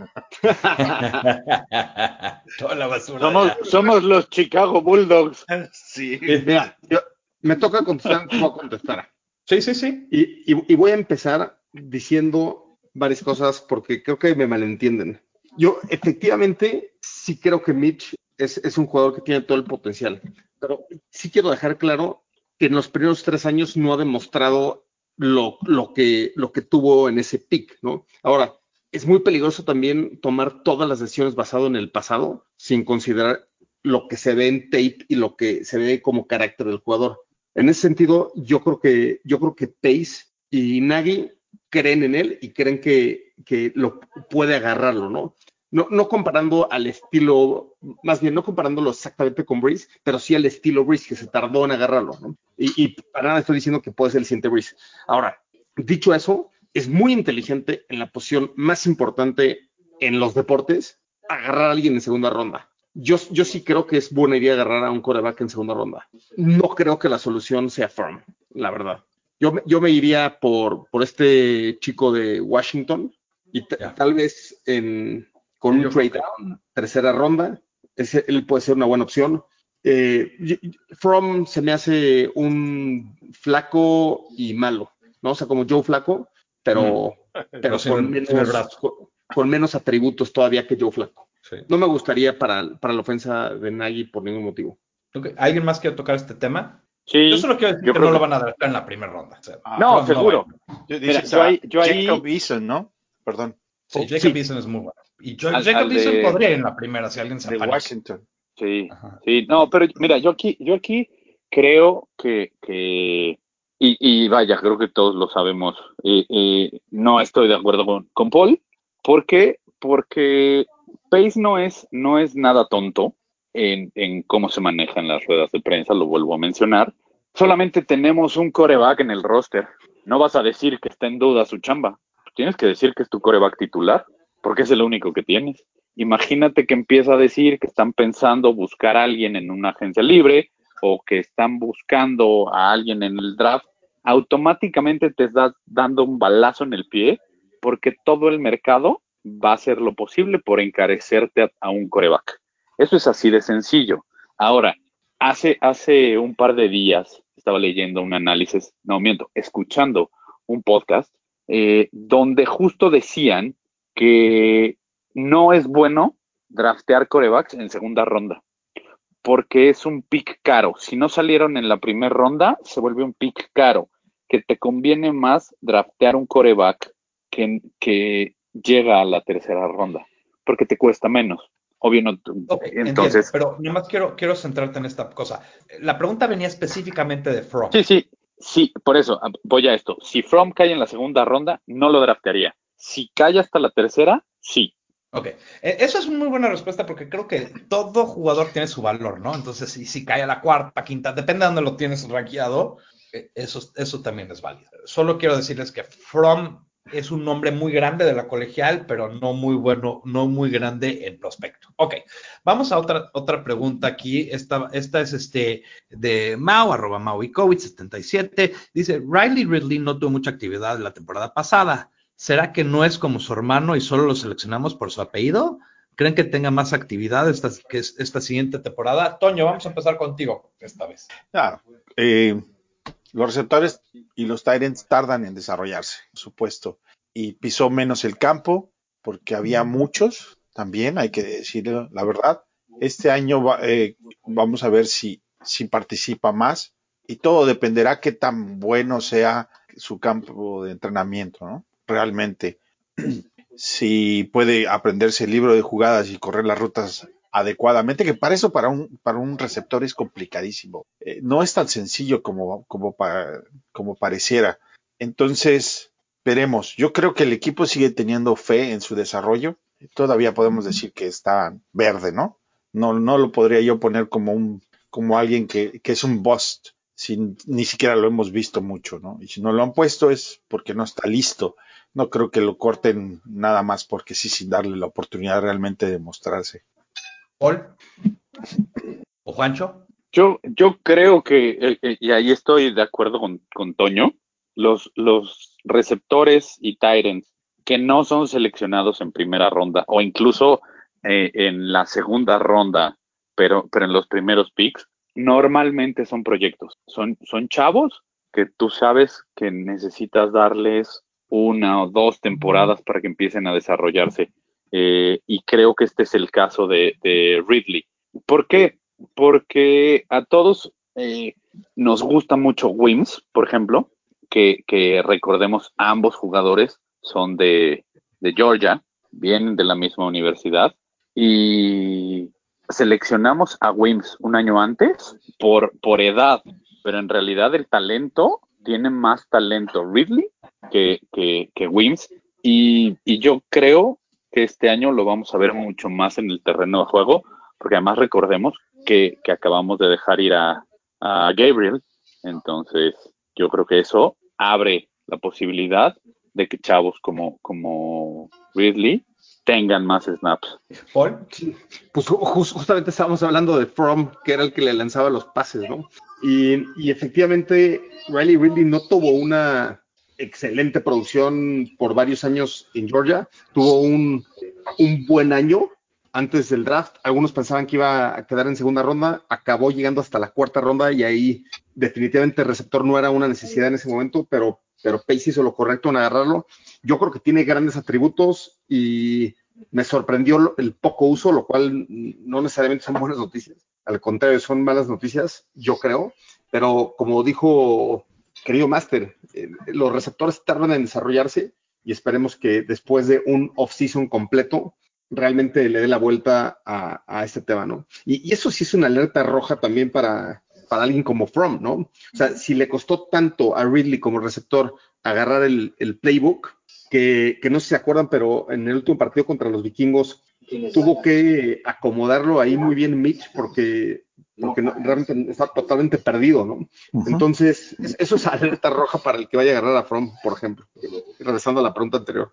toda la basura. Somos, los Chicago Bulldogs. Sí. Mira, yo- me toca contestar, a contestar. Sí, sí, sí. Y, y- y voy a empezar diciendo varias cosas porque creo que me malentienden. Yo efectivamente sí creo que Mitch es, es un jugador que tiene todo el potencial, pero sí quiero dejar claro que en los primeros tres años no ha demostrado lo, lo que, lo que tuvo en ese pick, ¿no? Ahora, es muy peligroso también tomar todas las decisiones basado en el pasado sin considerar lo que se ve en tape y lo que se ve como carácter del jugador. En ese sentido, yo creo que, yo creo que Pace y Nagy creen en él y creen que, que lo puede agarrarlo, ¿no? No, no comparando al estilo, más bien no comparándolo exactamente con Breeze, pero sí al estilo Breeze, que se tardó en agarrarlo, ¿no? Y, y para nada estoy diciendo que puede ser el siguiente Breeze. Ahora, dicho eso, es muy inteligente en la posición más importante en los deportes, agarrar a alguien en segunda ronda. Yo, yo sí creo que es buena idea agarrar a un coreback en segunda ronda. No creo que la solución sea Firm, la verdad. Yo, me- yo me iría por, por este chico de Washington y tal vez en, con un trade down, tercera ronda, ese, él puede ser una buena opción. Eh, From se me hace un flaco y malo, ¿no? O sea, como Joe Flaco, pero, pero Pero con, menos, con, con menos atributos todavía que Joe Flaco. Sí. No me gustaría para, para la ofensa de Nagy por ningún motivo. Ok, ¿Alguien más quiere tocar este tema? Sí, Yo solo quiero decir yo que no lo van a draftar en la primera ronda. O sea, Ah, No, seguro. va. Yo, Mira, yo ahí- yo ahí- Jacob Eason, ¿no? Perdón. Sí, Oh, Jacob sí. Eason es muy bueno. Y Jo- Al- Jacob al de- ir en la primera si alguien se De. Washington. Sí, Ajá. sí, no, pero mira, yo aquí, yo aquí creo que, que y, y vaya, creo que todos lo sabemos, eh, eh, no estoy de acuerdo con, con Paul, ¿por qué? Porque Pace no es, no es nada tonto en, en cómo se manejan las ruedas de prensa, lo vuelvo a mencionar, solamente tenemos un coreback en el roster, no vas a decir que está en duda su chamba, tienes que decir que es tu coreback titular, porque es el único que tienes. Imagínate que empieza a decir que están pensando buscar a alguien en una agencia libre o que están buscando a alguien en el draft, automáticamente te estás dando un balazo en el pie porque todo el mercado va a hacer lo posible por encarecerte a, un coreback. Eso es así de sencillo. Ahora, hace, hace un par de días estaba leyendo un análisis, no miento, escuchando un podcast eh, donde justo decían que no es bueno draftear corebacks en segunda ronda porque es un pick caro. Si no salieron en la primera ronda, se vuelve un pick caro, que te conviene más draftear un coreback que, que llega a la tercera ronda, porque te cuesta menos. Obvio, no. entonces. pero nada más quiero, quiero centrarte en esta cosa. La pregunta venía específicamente de From. Sí, sí, sí, por eso voy a esto. Si From cae en la segunda ronda, no lo draftearía. Si cae hasta la tercera, sí. Ok, e, eso es una muy buena respuesta porque creo que todo jugador tiene su valor, ¿no? Entonces, si, si cae a la cuarta, quinta, depende de dónde lo tienes rankeado, e, eso, eso también es válido. Solo quiero decirles que From es un nombre muy grande de la colegial, pero no muy bueno, no muy grande en prospecto. Ok, vamos a otra, otra pregunta aquí. Esta, esta es este de Mao, arroba Mao 77. Dice, Riley Ridley no tuvo mucha actividad la temporada pasada. ¿Será que no es como su hermano y solo lo seleccionamos por su apellido? ¿Creen que tenga más actividad esta, que esta siguiente temporada? Toño, vamos a empezar contigo esta vez. Claro. Eh, los receptores y los Tyrants tardan en desarrollarse, por supuesto. Y pisó menos el campo porque había muchos también, hay que decir la verdad. Este año eh, vamos a ver si, si participa más y todo dependerá qué tan bueno sea su campo de entrenamiento, ¿no? Realmente si puede aprenderse el libro de jugadas y correr las rutas adecuadamente, que para eso para un, para un receptor es complicadísimo. Eh, no es tan sencillo como, como, como pareciera. Entonces, veremos. Yo creo que el equipo sigue teniendo fe en su desarrollo. Todavía podemos decir que está verde, ¿no? No, no lo podría yo poner como un, como alguien que, que es un bust, sin, ni siquiera lo hemos visto mucho, ¿no? Y si no lo han puesto es porque no está listo no creo que lo corten nada más porque sí, sin darle la oportunidad realmente de mostrarse. ¿Paul? ¿O Juancho? Yo, yo creo que, y ahí estoy de acuerdo con, Toño, los, los receptores y Tyrants que no son seleccionados en primera ronda o incluso eh, en la segunda ronda, pero, pero en los primeros picks, normalmente son proyectos. Son, son chavos que tú sabes que necesitas darles una o dos temporadas para que empiecen a desarrollarse. Eh, y creo que este es el caso de, Ridley. ¿Por qué? Porque a todos eh, nos gusta mucho Wims, por ejemplo, que, recordemos ambos jugadores son de, de Georgia, vienen de la misma universidad y seleccionamos a Wims un año antes por, por edad, pero en realidad el talento tiene más talento Ridley que, que, Wims. Y, yo creo que este año lo vamos a ver mucho más en el terreno de juego, porque además recordemos que, acabamos de dejar ir a, Gabriel. Entonces, yo creo que eso abre la posibilidad de que chavos como, como Ridley tengan más snaps. Paul. Pues justamente estábamos hablando de From, que era el que le lanzaba los pases, ¿no? Y, y efectivamente, Riley Ridley no tuvo una excelente producción por varios años en Georgia. Tuvo un, buen año antes del draft. Algunos pensaban que iba a quedar en segunda ronda. Acabó llegando hasta la cuarta ronda y ahí definitivamente el receptor no era una necesidad en ese momento, pero, pero Pace hizo lo correcto en agarrarlo. Yo creo que tiene grandes atributos y me sorprendió el poco uso, lo cual no necesariamente son buenas noticias. Al contrario, son malas noticias, yo creo. Pero como dijo querido Master, eh, los receptores tardan en desarrollarse y esperemos que después de un off-season completo realmente le dé la vuelta a, este tema, ¿no? Y, eso sí es una alerta roja también para, para alguien como From, ¿no? O sea, si le costó tanto a Ridley como receptor agarrar el, playbook, que, que, no sé si se acuerdan, pero en el último partido contra los vikingos tuvo que acomodarlo ahí muy bien Mitch porque porque realmente está totalmente perdido, ¿no? Entonces, eso es alerta roja para el que vaya a agarrar a From, por ejemplo. Regresando a la pregunta anterior.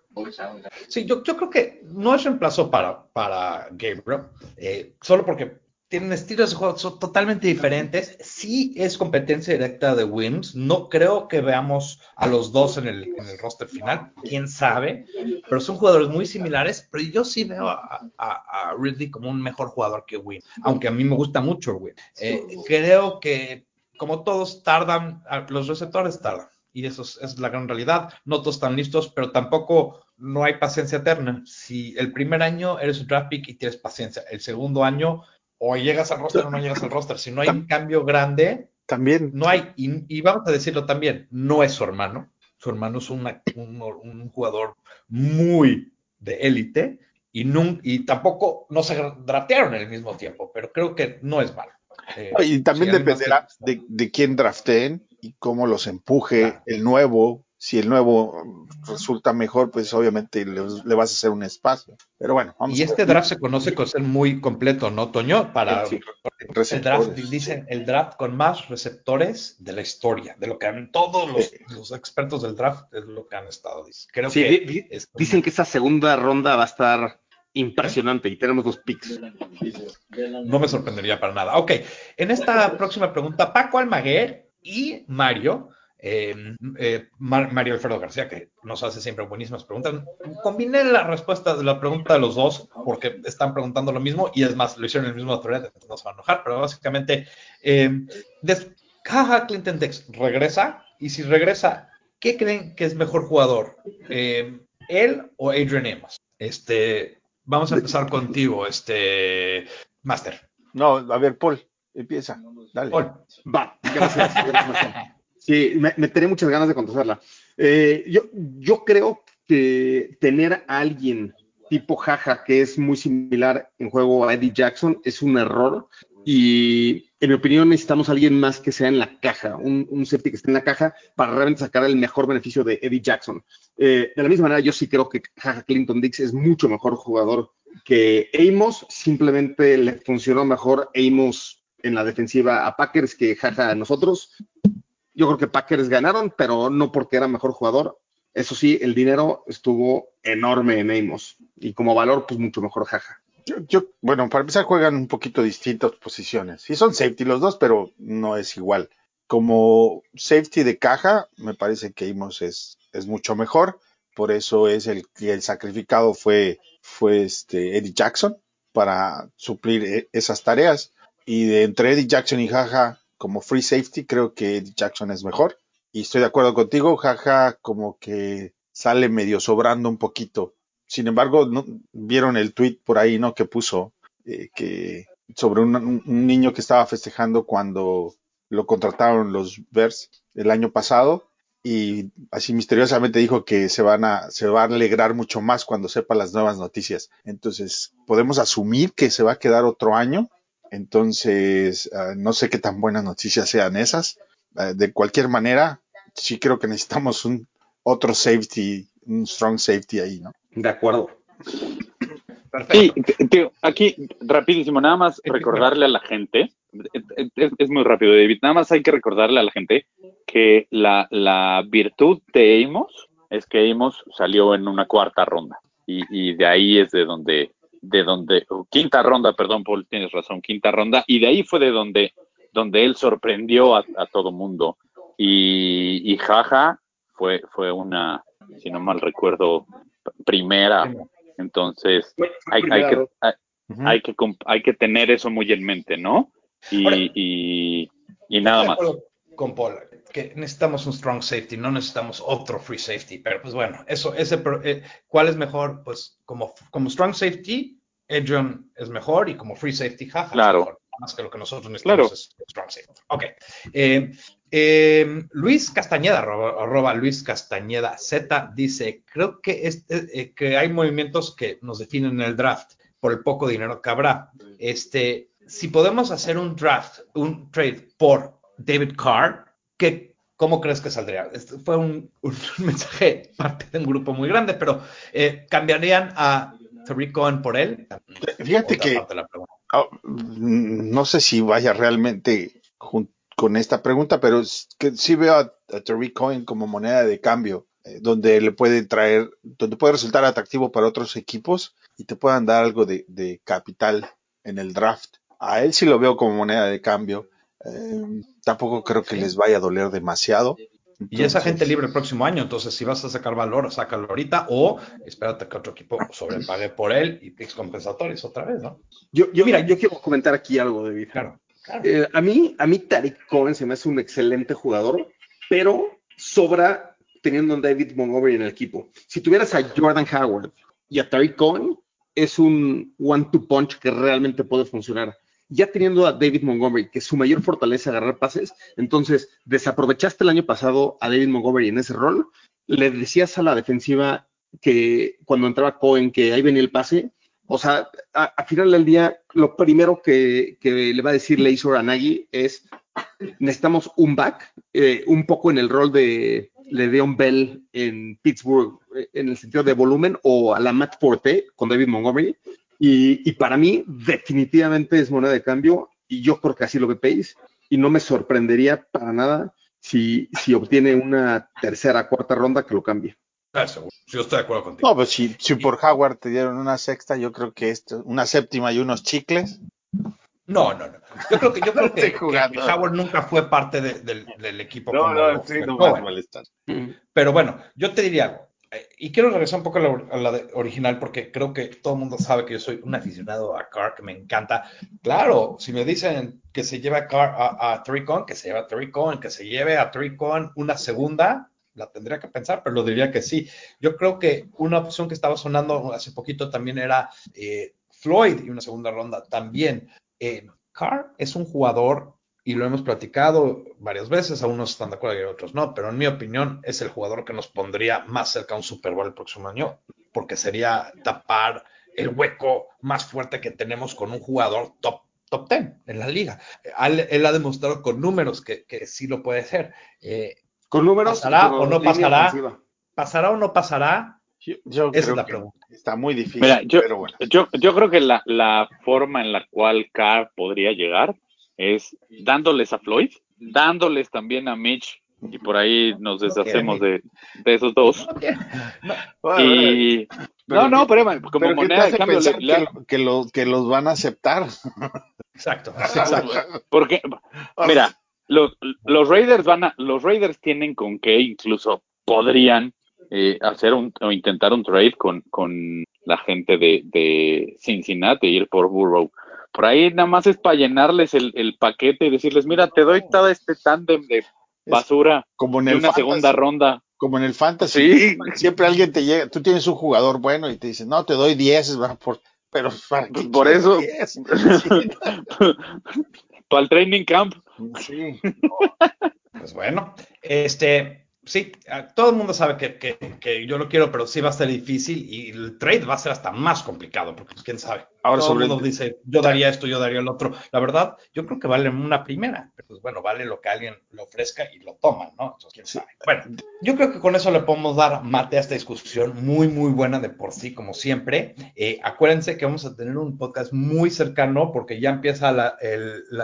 Sí, yo, yo creo que no es reemplazo para, para Gabriel, eh, solo porque tienen estilos de juego totalmente diferentes. Sí es competencia directa de Wims. No creo que veamos a los dos en el, roster final. Quién sabe. Pero son jugadores muy similares. Pero yo sí veo a, Ridley como un mejor jugador que Wims. Aunque a mí me gusta mucho Wims. Eh, creo que como todos tardan, los receptores tardan. Y eso es, la gran realidad. No todos están listos, pero tampoco no hay paciencia eterna. Si el primer año eres un draft pick y tienes paciencia, el segundo año o llegas al roster o no llegas al roster. Si no hay un cambio grande, también. No hay, y, vamos a decirlo también, no es su hermano. Su hermano es un, jugador muy de élite y, y tampoco no se draftearon en el mismo tiempo, pero creo que no es malo. Eh, y también dependerá de, de, quién drafteen y cómo los empuje el nuevo. Si el nuevo resulta mejor, pues obviamente le, vas a hacer un espacio. Pero bueno, vamos Y este draft se conoce con ser muy completo, ¿no, Toño? Para el draft, dicen el draft con más receptores de la historia, de lo que han todos los, expertos del draft es lo que han estado. Creo que dicen que esa segunda ronda va a estar impresionante y tenemos dos picks. No me sorprendería para nada. Ok, en esta próxima pregunta, Paco Almaguer y Mario, em, eh, Mario Alfredo García, que nos hace siempre buenísimas preguntas, combiné la respuesta de la pregunta de los dos porque están preguntando lo mismo y es más, lo hicieron en el mismo thread, no se va a enojar, pero básicamente, eh, Clinton Dex regresa y si regresa, ¿qué creen que es mejor jugador? Em, ¿Él o Adrian Amos? Este, Vamos a empezar contigo, este Master. No, a ver, Paul, empieza. Dale. Paul. Va, gracias. sí, me, me, muchas ganas de contestarla. Eh, yo, yo creo que tener a alguien tipo Jaja, que es muy similar en juego a Eddie Jackson, es un error. Y en mi opinión necesitamos a alguien más que sea en la caja, un, un safety que esté en la caja para realmente sacar el mejor beneficio de Eddie Jackson. Eh, de la misma manera, yo sí creo que Jaja Clinton Dix es mucho mejor jugador que Amos, simplemente le funcionó mejor Amos en la defensiva a Packers que Jaja a nosotros. Yo creo que Packers ganaron, pero no porque era mejor jugador. Eso sí, el dinero estuvo enorme en Amos y como valor, pues mucho mejor Jaja. Yo, bueno, para empezar juegan un poquito distintas posiciones. Sí son safety los dos, pero no es igual. Como safety de caja, me parece que Amos es, mucho mejor. Por eso es el que el sacrificado fue, este Eddie Jackson para suplir e, esas tareas. Y entre Eddie Jackson y Jaja, como free safety, creo que Eddie Jackson es mejor. Y estoy de acuerdo contigo, Jaja como que sale medio sobrando un poquito sin embargo, ¿no? vieron el tweet por ahí, ¿no? Que puso eh, que sobre un, niño que estaba festejando cuando lo contrataron los Bears el año pasado y así misteriosamente dijo que se van a se va a alegrar mucho más cuando sepa las nuevas noticias. Entonces, podemos asumir que se va a quedar otro año. Entonces, ah, no sé qué tan buenas noticias sean esas. Ah, de cualquier manera, sí creo que necesitamos un otro safety, un strong safety ahí, ¿no? De acuerdo. Sí, aquí rapidísimo, nada más recordarle a la gente, es, muy rápido, David, nada más hay que recordarle a la gente que la, la virtud de Amos es que Amos salió en una cuarta ronda y, y de ahí es de donde, de donde, quinta ronda, perdón, Paul, tienes razón, quinta ronda, y de ahí fue de donde, donde él sorprendió a, a todo mundo. Y, y Jaja fue, fue una, si no mal recuerdo, primera. Entonces, hay, hay, que, hay, que, hay que tener eso muy en mente, ¿no? Y, y, nada más. Con Paul, que necesitamos un strong safety, no necesitamos otro free safety, pero pues bueno, eso, ese, eh, ¿cuál es mejor? Pues como, como strong safety, Adrian es mejor y como free safety, jaja, claro. más que lo que nosotros necesitamos es strong safety. Ok. Eh, eh, Luis Castañeda, arroba, Luis Castañeda Z, dice, creo que, este, eh, que hay movimientos que nos definen en el draft por el poco dinero que habrá. Este, si podemos hacer un draft, un trade por David Carr, ¿qué, ¿cómo crees que saldría? Este fue un, mensaje parte de un grupo muy grande, pero eh, ¿cambiarían a Tariq Cohen por él? Fíjate que oh, no sé si vaya realmente con esta pregunta, pero que sí veo a, a Cohen como moneda de cambio, eh, donde le puede traer, donde puede resultar atractivo para otros equipos y te puedan dar algo de, capital en el draft. A él sí lo veo como moneda de cambio. Eh, tampoco creo que les vaya a doler demasiado. y esa gente libre el próximo año, entonces si vas a sacar valor, sácalo ahorita o espérate que otro equipo sobrepague por él y picks compensatorios otra vez, ¿no? Yo, yo mira, yo quiero comentar aquí algo, David. Claro Eh, a mí, a mí Tariq Cohen se me hace un excelente jugador, pero sobra teniendo a David Montgomery en el equipo. Si tuvieras a Jordan Howard y a Tariq Cohen, es un one-two punch que realmente puede funcionar. Ya teniendo a David Montgomery, que su mayor fortaleza es agarrar pases, entonces desaprovechaste el año pasado a David Montgomery en ese rol, le decías a la defensiva que cuando entraba Cohen que ahí venía el pase, o sea, a, final del día, lo primero que, le va a decir Lazor a Nagy es, necesitamos un back, eh, un poco en el rol de Le'Veon Bell en Pittsburgh, eh, en el sentido de volumen, o a la Matt Forte con David Montgomery. Y, para mí, definitivamente es moneda de cambio, y yo creo que así lo ve Pace, y no me sorprendería para nada si, si obtiene una tercera, cuarta ronda que lo cambie. Ah, yo estoy de acuerdo contigo. No, pues si, si por Howard te dieron una sexta, yo creo que esto, una séptima y unos chicles. No, no, no. Yo creo que, yo creo que, Howard nunca fue parte del, equipo. No, no, sí, no me molestar. Pero bueno, yo te diría algo. Eh, y quiero regresar un poco a la, original porque creo que todo el mundo sabe que yo soy un aficionado a Carr, que me encanta. Claro, si me dicen que se lleve a Carr a, a Tricon, que se lleve a Tricon, que se lleve a Tricon una segunda, la tendría que pensar, pero lo diría que sí. Yo creo que una opción que estaba sonando hace poquito también era eh, Floyd y una segunda ronda también. Eh, Carr es un jugador, y lo hemos platicado varias veces, algunos están de acuerdo y otros no, pero en mi opinión es el jugador que nos pondría más cerca a un Super Bowl el próximo año, porque sería tapar el hueco más fuerte que tenemos con un jugador top top 10 en la liga. Él, ha demostrado con números que, sí lo puede hacer. Eh, con números. ¿Pasará o no pasará? ¿Pasará o no pasará? Yo, Esa es la pregunta. Está muy difícil. Mira, yo, yo, yo, creo que la, la, forma en la cual Carr podría llegar es dándoles a Floyd, dándoles también a Mitch, y por ahí nos deshacemos de, de, esos dos. No, y, no, no, pero, como moneda de cambio. que, lo, que, los van a aceptar. Exacto, exacto. Porque, mira, los, los Raiders van a, los Raiders tienen con qué incluso podrían eh, hacer un, o intentar un trade con, con la gente de, de Cincinnati, ir por Burrow. Por ahí nada más es para llenarles el, el paquete y decirles, mira, te doy todo este tándem de basura como en una segunda ronda. Como en el fantasy. Siempre alguien te llega, tú tienes un jugador bueno y te dice, no, te doy 10, por, pero para por eso. para el training camp. Sí. pues bueno, este, sí, todo el mundo sabe que, yo lo quiero, pero sí va a ser difícil y el trade va a ser hasta más complicado, porque pues, quién sabe. Ahora todo el mundo dice, yo daría esto, yo daría el otro. La verdad, yo creo que vale una primera, pero pues bueno, vale lo que alguien le ofrezca y lo toman, ¿no? Entonces, quién sabe. Bueno, yo creo que con eso le podemos dar mate a esta discusión muy, muy buena de por sí, como siempre. Eh, acuérdense que vamos a tener un podcast muy cercano porque ya empieza la,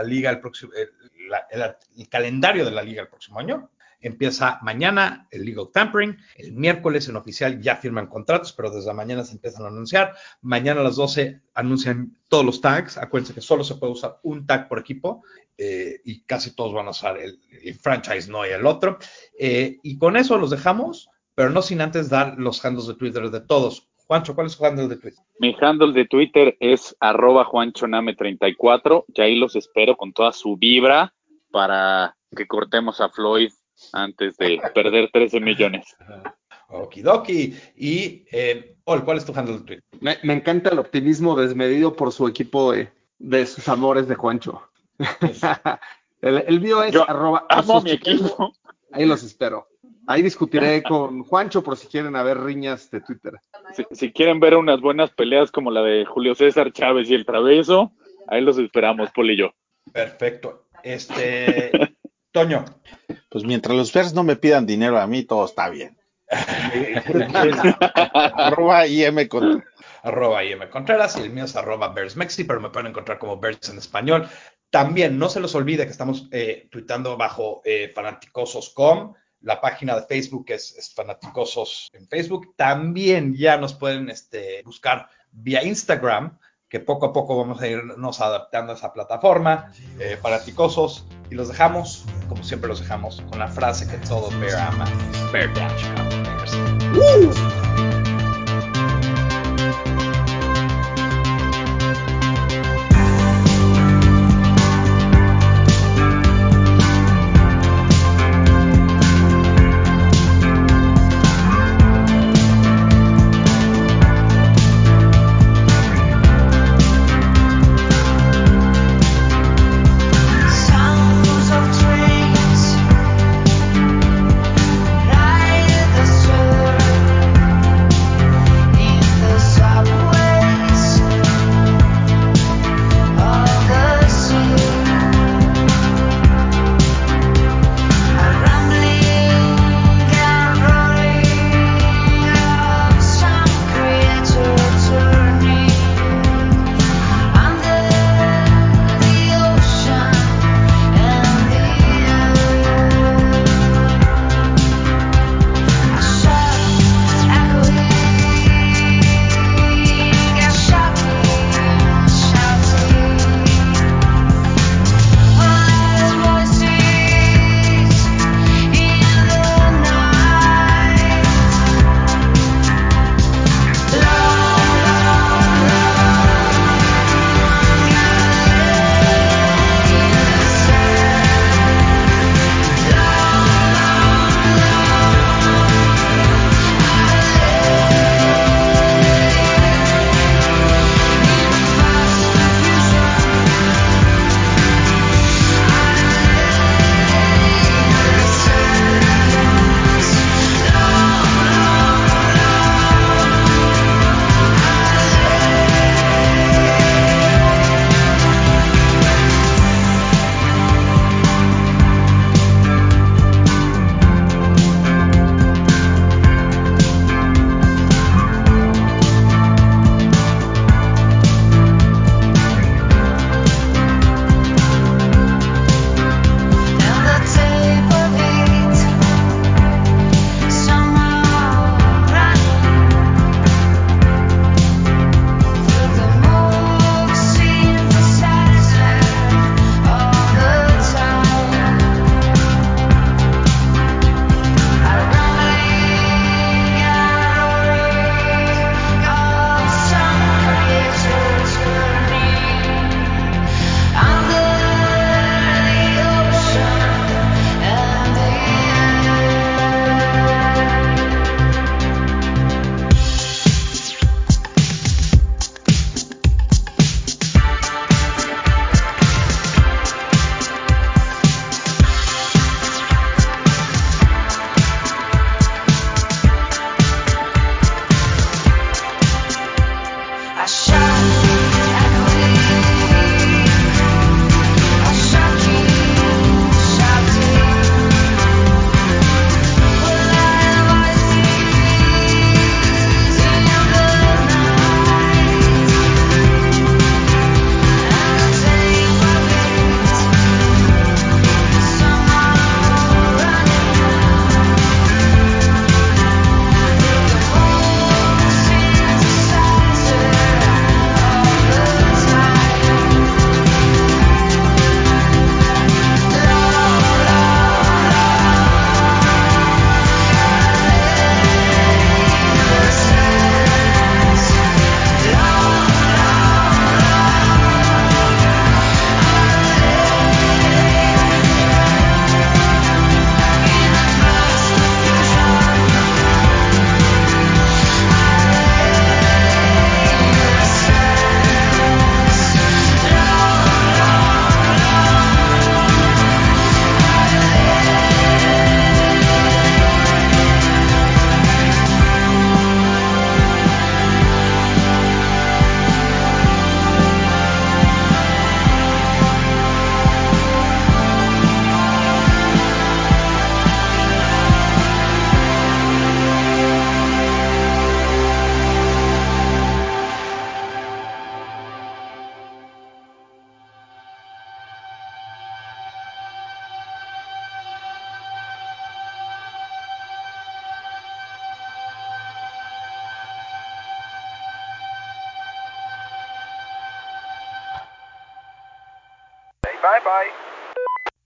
liga el próximo, el calendario de la liga el próximo año. Empieza mañana el legal tampering, el miércoles en oficial ya firman contratos, pero desde mañana se empiezan a anunciar. Mañana a las 12 anuncian todos los tags. Acuérdense que solo se puede usar un tag por equipo eh, y casi todos van a usar el, franchise, no y el otro. Eh, y con eso los dejamos, pero no sin antes dar los handles de Twitter de todos. Juancho, ¿cuál es su handle de Twitter? Mi handle de Twitter es arroba juanchoname34 y ahí los espero con toda su vibra para que cortemos a Floyd antes de perder 13 millones. Okidoki. Y, eh, ¿cuál es tu handle de Twitter? Me, encanta el optimismo desmedido por su equipo de, sus amores de Juancho. el, el, mío es arroba. Amo mi equipo. Ahí los espero. Ahí discutiré con Juancho por si quieren haber riñas de Twitter. Si, quieren ver unas buenas peleas como la de Julio César Chávez y el Traveso, ahí los esperamos, Poli y yo. Perfecto. Este, Toño. Pues mientras los Bears no me pidan dinero a mí, todo está bien. arroba IM Contreras. Arroba IM Contreras y el mío es arroba Bears Mexi, pero me pueden encontrar como Bears en español. También no se los olvide que estamos eh, tuitando bajo eh, fanaticosos.com. La página de Facebook es, Fanaticosos en Facebook. También ya nos pueden este, buscar vía Instagram que poco a poco vamos a irnos adaptando a esa plataforma, eh, fanaticosos, y los dejamos, como siempre los dejamos, con la frase que todo Bear ama, Bear Dash